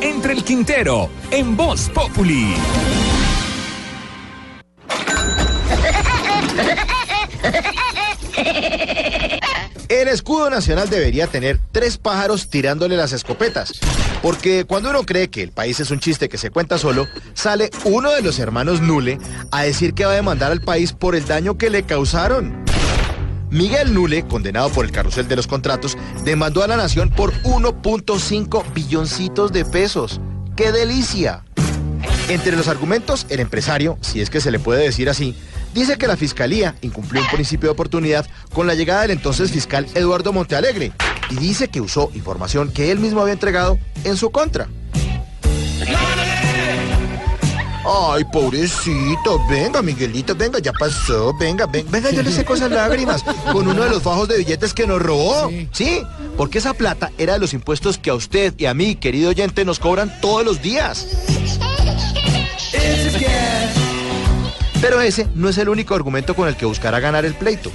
Entre el Quintero en Voz Populi. El escudo nacional debería tener tres pájaros tirándole las escopetas. Porque cuando uno cree que el país es un chiste que se cuenta solo, sale uno de los hermanos Nule a decir que va a demandar al país por el daño que le causaron. Miguel Nule, condenado por el carrusel de los contratos, demandó a la nación por 1.5 billoncitos de pesos. ¡Qué delicia! Entre los argumentos, el empresario, si es que se le puede decir así, dice que la fiscalía incumplió un principio de oportunidad con la llegada del entonces fiscal Eduardo Montealegre y dice que usó información que él mismo había entregado en su contra. Ay, pobrecito, venga, Miguelito, venga, ya pasó, venga, venga, venga, yo le seco esas lágrimas con uno de los fajos de billetes que nos robó. Sí. porque esa plata era de los impuestos que a usted y a mí, querido oyente, nos cobran todos los días. Pero ese no es el único argumento con el que buscará ganar el pleito.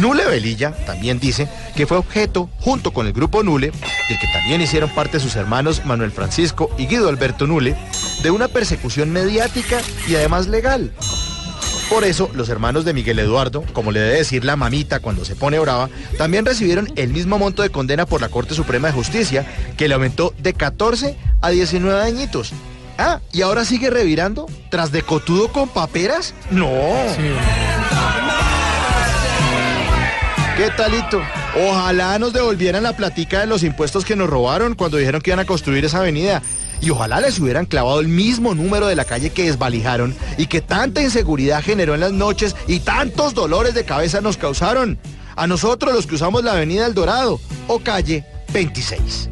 Nule Velilla también dice que fue objeto, junto con el grupo Nule, del que también hicieron parte sus hermanos Manuel Francisco y Guido Alberto Nule, de una persecución mediática y además legal. Por eso, los hermanos de Miguel Eduardo, como le debe decir la mamita cuando se pone brava, también recibieron el mismo monto de condena por la Corte Suprema de Justicia, que le aumentó de 14 a 19 añitos. Ah, ¿y ahora sigue revirando? ¿Tras de cotudo con paperas? No. ¿Qué talito? Ojalá nos devolvieran la platica de los impuestos que nos robaron cuando dijeron que iban a construir esa avenida. Y ojalá les hubieran clavado el mismo número de la calle que desvalijaron y que tanta inseguridad generó en las noches y tantos dolores de cabeza nos causaron. A nosotros los que usamos la avenida El Dorado o calle 26.